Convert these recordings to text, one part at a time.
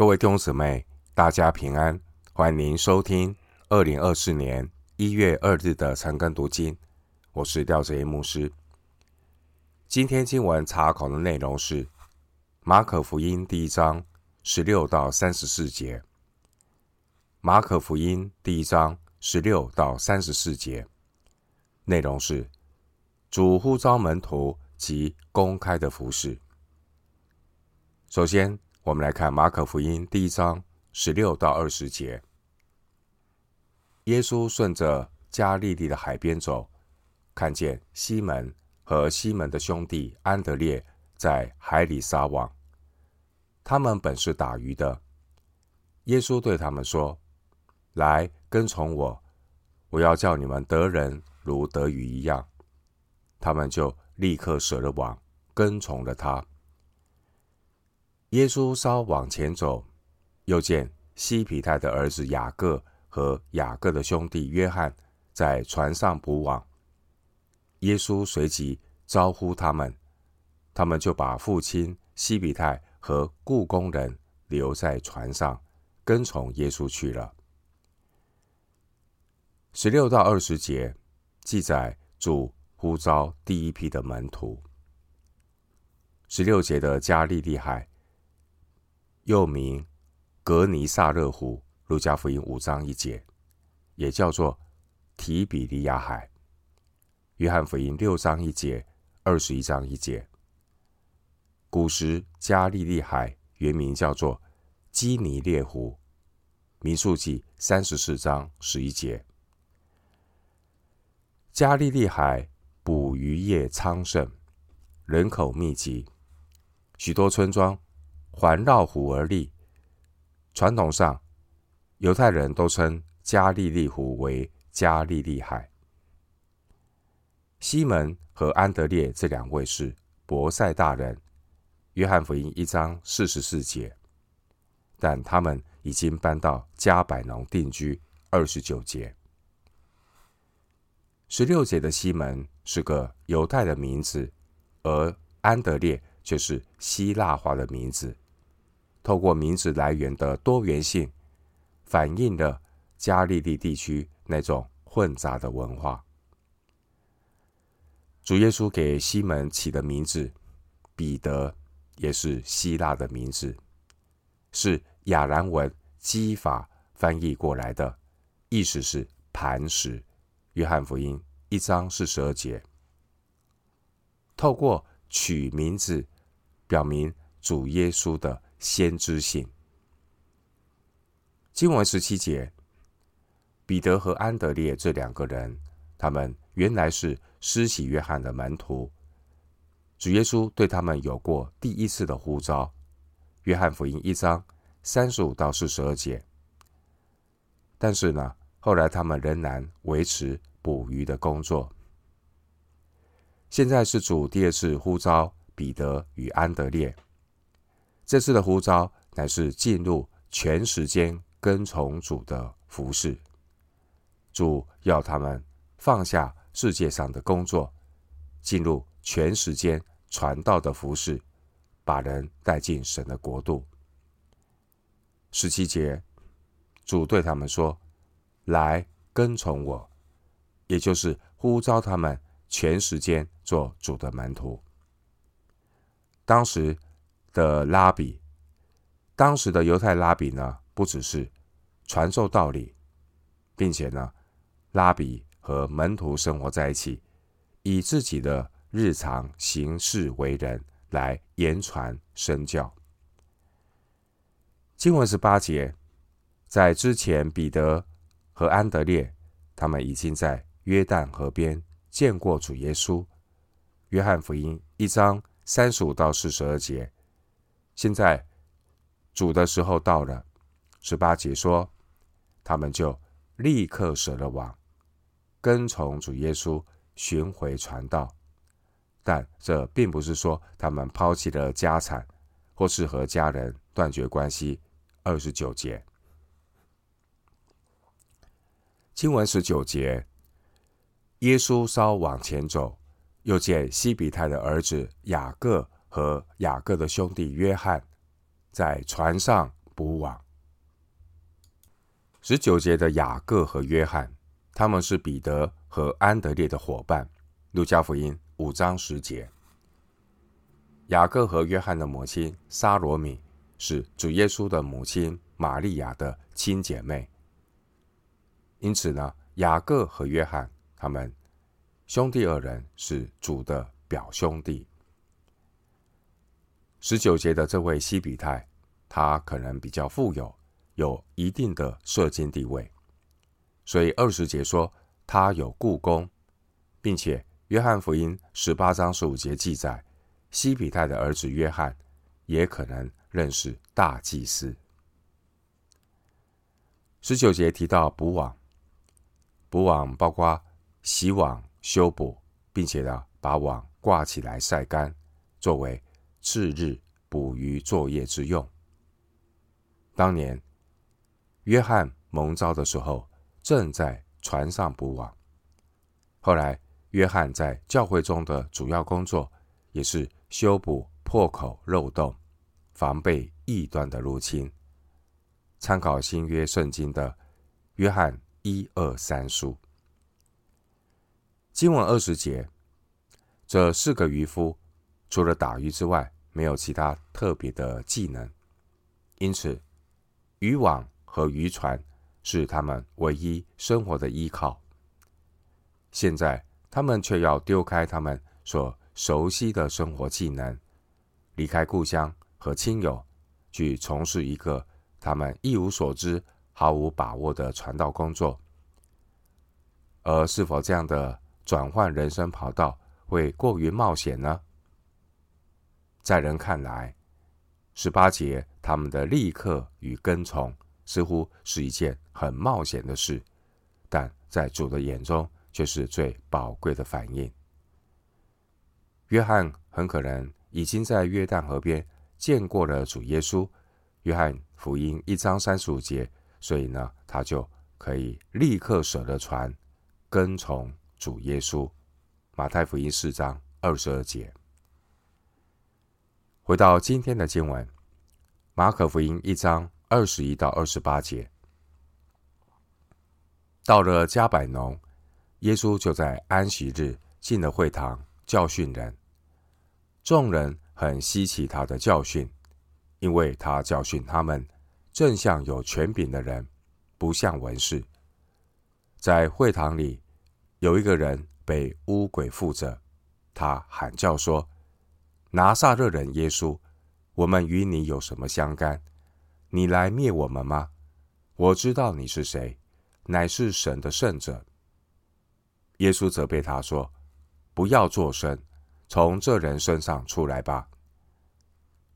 各位弟兄姊妹，大家平安！欢迎您收听二零二四年一月二日的晨更读经。我是廖哲一牧师。今天经文查考的内容是马可福音第一章十六到三十四节。马可福音第一章十六到三十四节内容是主呼召门徒及公开的服事。首先，我们来看马可福音第一章十六到二十节。耶稣顺着加利利的海边走，看见西门和西门的兄弟安德烈在海里撒网。他们本是打鱼的。耶稣对他们说：“来跟从我，我要叫你们得人如得鱼一样。”他们就立刻舍了网，跟从了他。耶稣稍往前走，又见西皮泰的儿子雅各和雅各的兄弟约翰在船上捕网。耶稣随即招呼他们，他们就把父亲西庇太和雇工人留在船上，跟从耶稣去了。十六到二十节记载主呼召第一批的门徒。十六节的加利利海。又名格尼萨勒湖，路加福音五章一节，也叫做提比利亚海。约翰福音六章一节，二十一章一节。古时加利利海原名叫做基尼列湖，民数记三十四章十一节。加利利海捕鱼业昌盛，人口密集，许多村庄。环绕湖而立。传统上，犹太人都称加利利湖为加利利海。西门和安德烈这两位是伯赛大人，约翰福音一章四十四节。但他们已经搬到加百农定居。二十九节。十六节的西门是个犹太的名字，而安德烈却是希腊化的名字。透过名字来源的多元性，反映了加利利地区那种混杂的文化。主耶稣给西门起的名字彼得，也是希腊的名字，是亚兰文基法翻译过来的，意思是磐石。约翰福音一章四十二节。透过取名字，表明主耶稣的。先知性。经文十七节，彼得和安德烈这两个人，他们原来是施洗约翰的门徒。主耶稣对他们有过第一次的呼召，约翰福音一章三十五到四十二节。但是呢，后来他们仍然维持捕鱼的工作。现在是主第二次呼召彼得与安德烈。这次的呼召乃是进入全时间跟从主的服事。主要他们放下世界上的工作，进入全时间传道的服事，把人带进神的国度。十七节，主对他们说：“来跟从我。”也就是呼召他们全时间做主的门徒。当时。的拉比，当时的犹太拉比呢，不只是传授道理，并且呢，拉比和门徒生活在一起，以自己的日常行事为人来言传身教。经文十八节，在之前，彼得和安德烈他们已经在约旦河边见过主耶稣。约翰福音一章三十五到四十二节。现在主的时候到了，十八节说，他们就立刻舍了网，跟从主耶稣寻回传道。但这并不是说他们抛弃了家产，或是和家人断绝关系。二十九节，经文十九节，耶稣稍往前走，又见西比泰的儿子雅各。和雅各的兄弟约翰在船上捕网。十九节的雅各和约翰，他们是彼得和安德烈的伙伴。路加福音五章十节，雅各和约翰的母亲撒罗米是主耶稣的母亲玛利亚的亲姐妹。因此呢，雅各和约翰他们兄弟二人是主的表兄弟。十九节的这位西比泰，他可能比较富有，有一定的社经地位，所以二十节说他有雇工，并且约翰福音十八章十五节记载，西比泰的儿子约翰也可能认识大祭司。十九节提到补网。补网包括洗网、修补，并且呢，把网挂起来晒干，作为次日捕鱼作业之用。当年约翰蒙召的时候，正在船上补网。后来约翰在教会中的主要工作，也是修补破口漏洞，防备异端的入侵。参考新约圣经的约翰。一二三书经文二十节，这四个渔夫除了打鱼之外，没有其他特别的技能，因此渔网和渔船是他们唯一生活的依靠。现在他们却要丢开他们所熟悉的生活技能，离开故乡和亲友，去从事一个他们一无所知。毫无把握的传道工作，而是否这样的转换人生跑道会过于冒险呢？在人看来，十八节他们的立刻与跟从似乎是一件很冒险的事，但在主的眼中却是最宝贵的反应。约翰很可能已经在约旦河边见过了主耶稣，约翰福音一章三十五节。所以呢，他就可以立刻舍了船，跟从主耶稣。马太福音四章二十二节。回到今天的经文，马可福音一章二十一到二十八节。到了加百农，耶稣就在安息日进了会堂教训人。众人很稀奇他的教训，因为他教训他们。正像有权柄的人，不像文士。在会堂里，有一个人被污鬼附着，他喊叫说：“拿撒勒人耶稣，我们与你有什么相干？你来灭我们吗？我知道你是谁，乃是神的圣者。”耶稣责备他说：“不要作声，从这人身上出来吧。”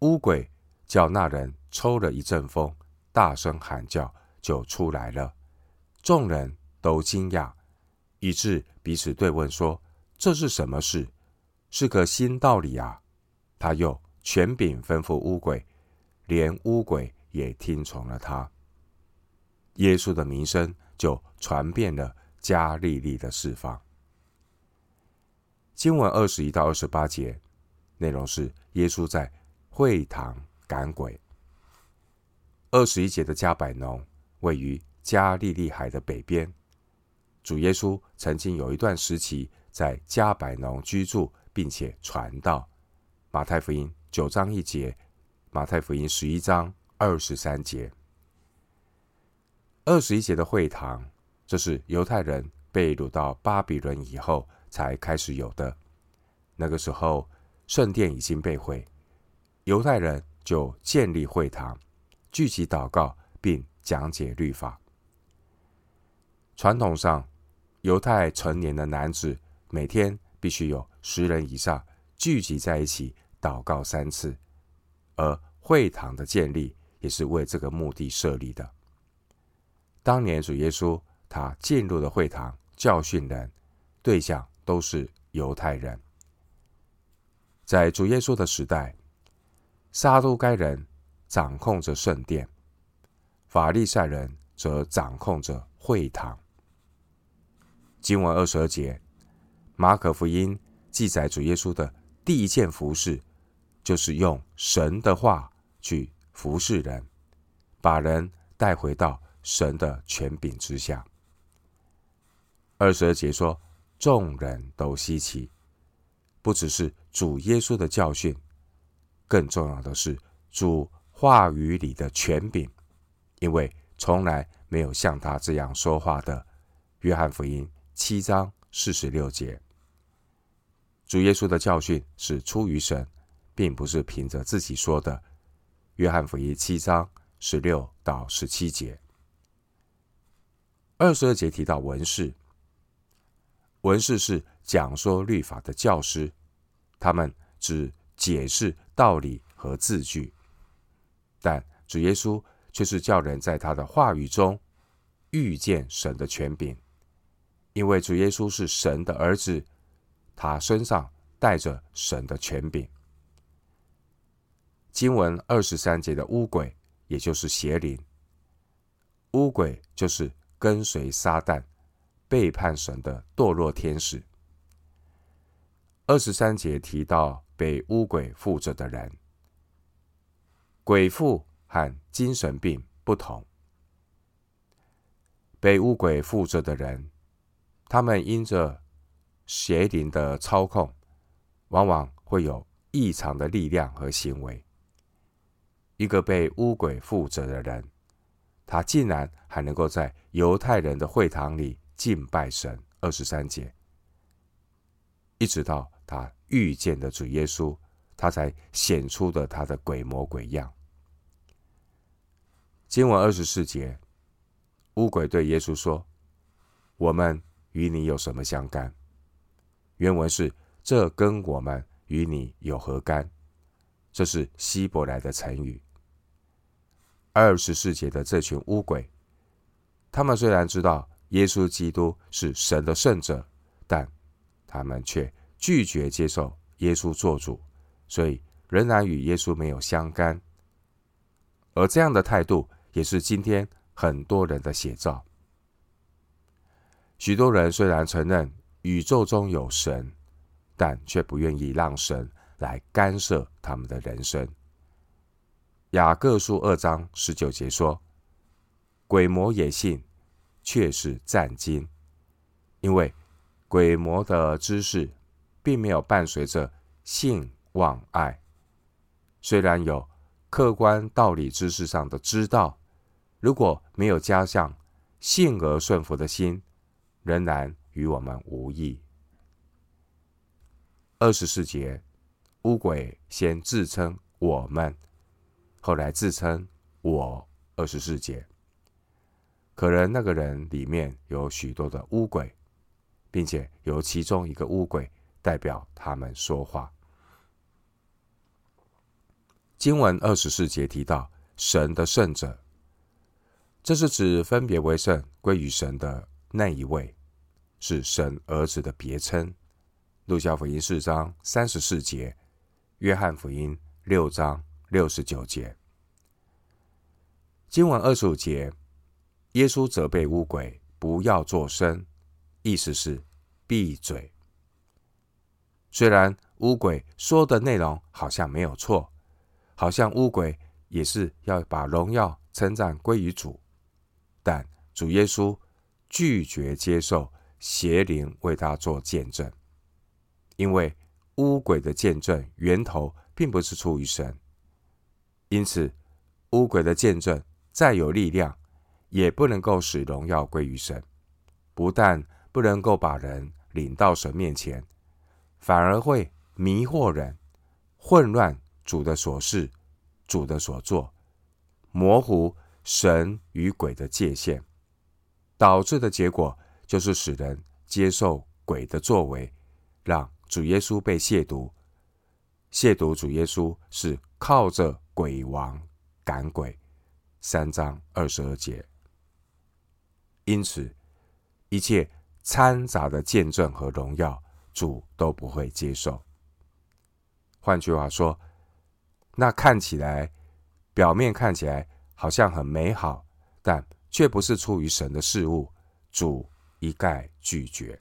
污鬼叫那人抽了一阵风。大声喊叫，就出来了。众人都惊讶，以致彼此对问说：“这是什么事？是个新道理啊！”他又权柄吩咐乌鬼，连乌鬼也听从了他。耶稣的名声就传遍了加利利的四方。经文二十一到二十八节内容是耶稣在会堂赶鬼。二十一节的加百农位于加利利海的北边。主耶稣曾经有一段时期在加百农居住，并且传道。马太福音九章一节，马太福音十一章二十三节。二十一节的会堂，这是犹太人被掳到巴比伦以后才开始有的。那个时候，圣殿已经被毁，犹太人就建立会堂。聚集祷告，并讲解律法。传统上，犹太成年的男子每天必须有十人以上聚集在一起祷告三次，而会堂的建立也是为这个目的设立的。当年主耶稣他进入了会堂教训人，对象都是犹太人。在主耶稣的时代，撒都该人。掌控着圣殿，法利赛人则掌控着会堂。经文二十二节，马可福音记载主耶稣的第一件服事，就是用神的话去服侍人，把人带回到神的权柄之下。二十二节说，众人都稀奇，不只是主耶稣的教训，更重要的是主话语里的权柄，因为从来没有像他这样说话的。约翰福音七章四十六节，主耶稣的教训是出于神，并不是凭着自己说的。约翰福音七章十六到十七节，二十二节提到文士，文士是讲说律法的教师，他们只解释道理和字句，但主耶稣却是叫人在他的话语中遇见神的权柄。因为主耶稣是神的儿子，他身上带着神的权柄。经文二十三节的污鬼，也就是邪灵。污鬼就是跟随撒旦、背叛神的堕落天使。二十三节提到被污鬼附着的人，鬼附和精神病不同，被污鬼附着的人。他们因着邪灵的操控，往往会有异常的力量和行为。一个被污鬼附着的人，他竟然还能够在犹太人的会堂里敬拜神。二十三节，一直到他遇见的主耶稣，他才显出的他的鬼模鬼样。经文二十四节，乌鬼对耶稣说：“我们。”与你有什么相干？原文是：这跟我们与你有何干？这是希伯来的成语。二十四节的这群乌鬼，他们虽然知道耶稣基督是神的圣者，但他们却拒绝接受耶稣做主，所以仍然与耶稣没有相干。而这样的态度，也是今天很多人的写照。许多人虽然承认宇宙中有神，但却不愿意让神来干涉他们的人生。雅各书二章十九节说：“鬼魔也信，却是战惊，因为鬼魔的知识并没有伴随着性望爱。虽然有客观道理知识上的知道，如果没有加上信而顺服的心。”仍然与我们无异。二十四节，乌鬼先自称我们，后来自称我。二十四节，可能那个人里面有许多的污鬼，并且由其中一个污鬼代表他们说话。经文二十四节提到神的圣者，这是指分别为圣归于神的。那一位是神儿子的别称，《路加福音》四章三十四节，《约翰福音》六章六十九节。今晚二十五节，耶稣责备乌鬼不要作声，意思是闭嘴。虽然乌鬼说的内容好像没有错，好像乌鬼也是要把荣耀称赞归于主，但主耶稣。拒绝接受邪灵为他做见证，因为乌鬼的见证源头并不是出于神，因此污鬼的见证再有力量，也不能够使荣耀归于神。不但不能够把人领到神面前，反而会迷惑人，混乱主的所事、主的所作，模糊神与鬼的界限。导致的结果就是使人接受鬼的作为，让主耶稣被亵渎。亵渎主耶稣是靠着鬼王赶鬼，三章二十二节。因此，一切掺杂的见证和荣耀，主都不会接受。换句话说，那看起来表面看起来好像很美好，但却不是出于神的事物，主一概拒绝。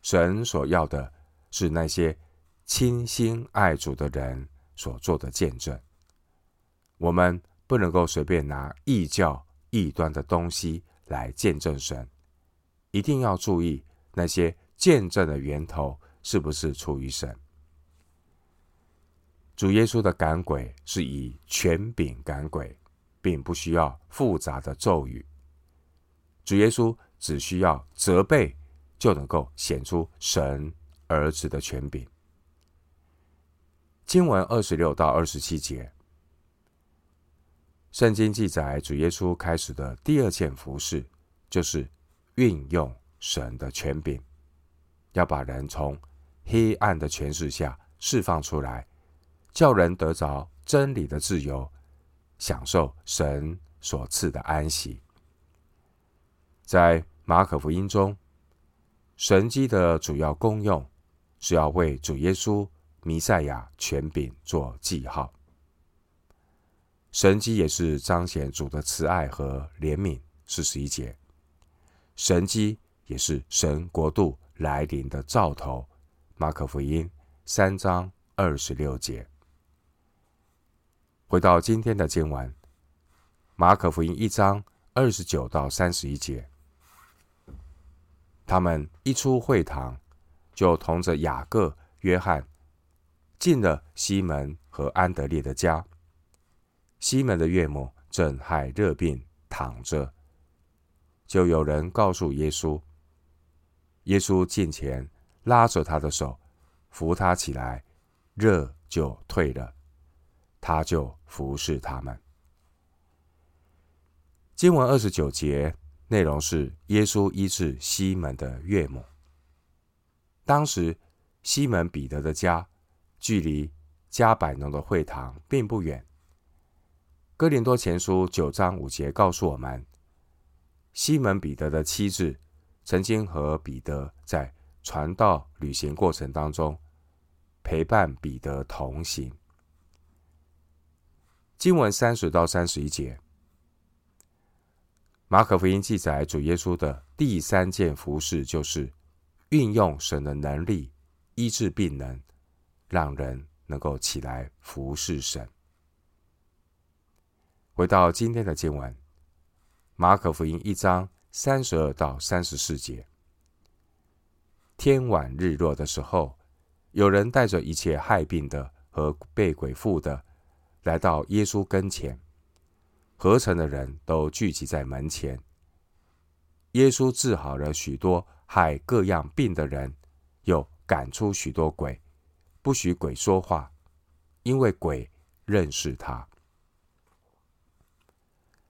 神所要的是那些倾心爱主的人所做的见证。我们不能够随便拿异教、异端的东西来见证神，一定要注意那些见证的源头是不是出于神。主耶稣的赶鬼是以权柄赶鬼，并不需要复杂的咒语。主耶稣只需要责备，就能够显出神儿子的权柄。经文二十六到二十七节，圣经记载主耶稣开始的第二件服事，就是运用神的权柄，要把人从黑暗的权势下释放出来。叫人得着真理的自由，享受神所赐的安息。在马可福音中，神迹的主要功用是要为主耶稣弥赛亚权柄做记号。神迹也是彰显主的慈爱和怜悯。四十一节，神迹也是神国度来临的兆头。马可福音三章二十六节。回到今天的经文，马可福音一章二十九到三十一节，他们一出会堂，就同着雅各、约翰进了西门和安德烈的家。西门的岳母正害热病躺着，就有人告诉耶稣。耶稣近前拉着他的手，扶他起来，热就退了。他就服侍他们。经文二十九节内容是耶稣医治西门的岳母。当时西门彼得的家距离加百农的会堂并不远。哥林多前书九章五节告诉我们，西门彼得的妻子曾经和彼得在传道旅行过程当中陪伴彼得同行。经文三十到三十一节，马可福音记载主耶稣的第三件服事，就是运用神的能力医治病人，让人能够起来服侍神。回到今天的经文，马可福音一章三十二到三十四节，天晚日落的时候，有人带着一切害病的和被鬼附的。来到耶稣跟前，合城的人都聚集在门前。耶稣治好了许多害各样病的人，又赶出许多鬼，不许鬼说话，因为鬼认识他。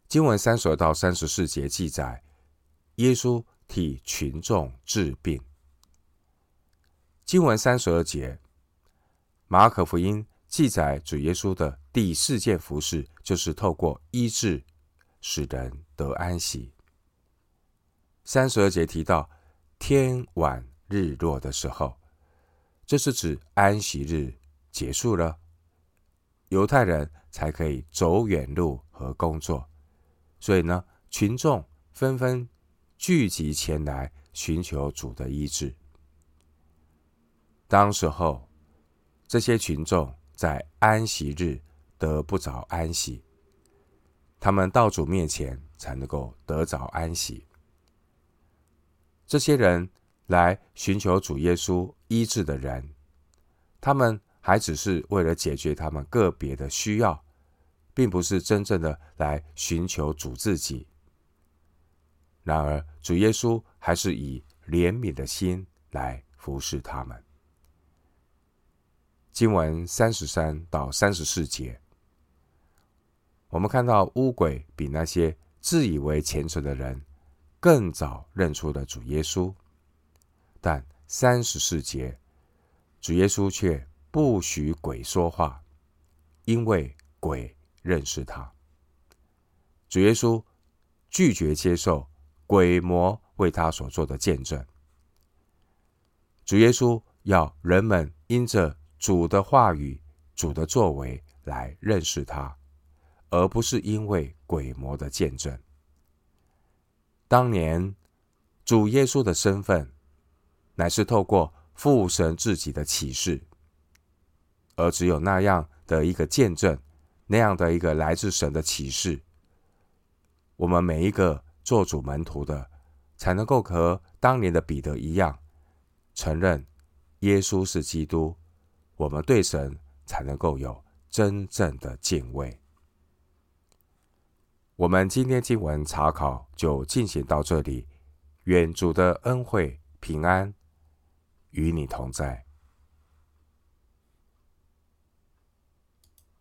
经文三十二到三十四节记载，耶稣替群众治病。经文三十二节，马可福音。记载主耶稣的第四件服事，就是透过医治使人得安息。三十二节提到天晚日落的时候，这是指安息日结束了，犹太人才可以走远路和工作，所以呢，群众纷纷聚集前来寻求主的医治。当时候，这些群众。在安息日得不着安息，他们到主面前才能够得着安息。这些人来寻求主耶稣医治的人，他们还只是为了解决他们个别的需要，并不是真正的来寻求主自己。然而，主耶稣还是以怜悯的心来服侍他们。经文三十三到三十四节，我们看到乌鬼比那些自以为虔诚的人更早认出了主耶稣，但三十四节，主耶稣却不许鬼说话，因为鬼认识他。主耶稣拒绝接受鬼魔为他所做的见证。主耶稣要人们因着。主的话语、主的作为来认识他，而不是因为鬼魔的见证。当年主耶稣的身份，乃是透过父神自己的启示，而只有那样的一个见证，那样的一个来自神的启示，我们每一个做主门徒的，才能够和当年的彼得一样，承认耶稣是基督，我们对神才能够有真正的敬畏。我们今天经文查考就进行到这里，愿主的恩惠平安与你同在。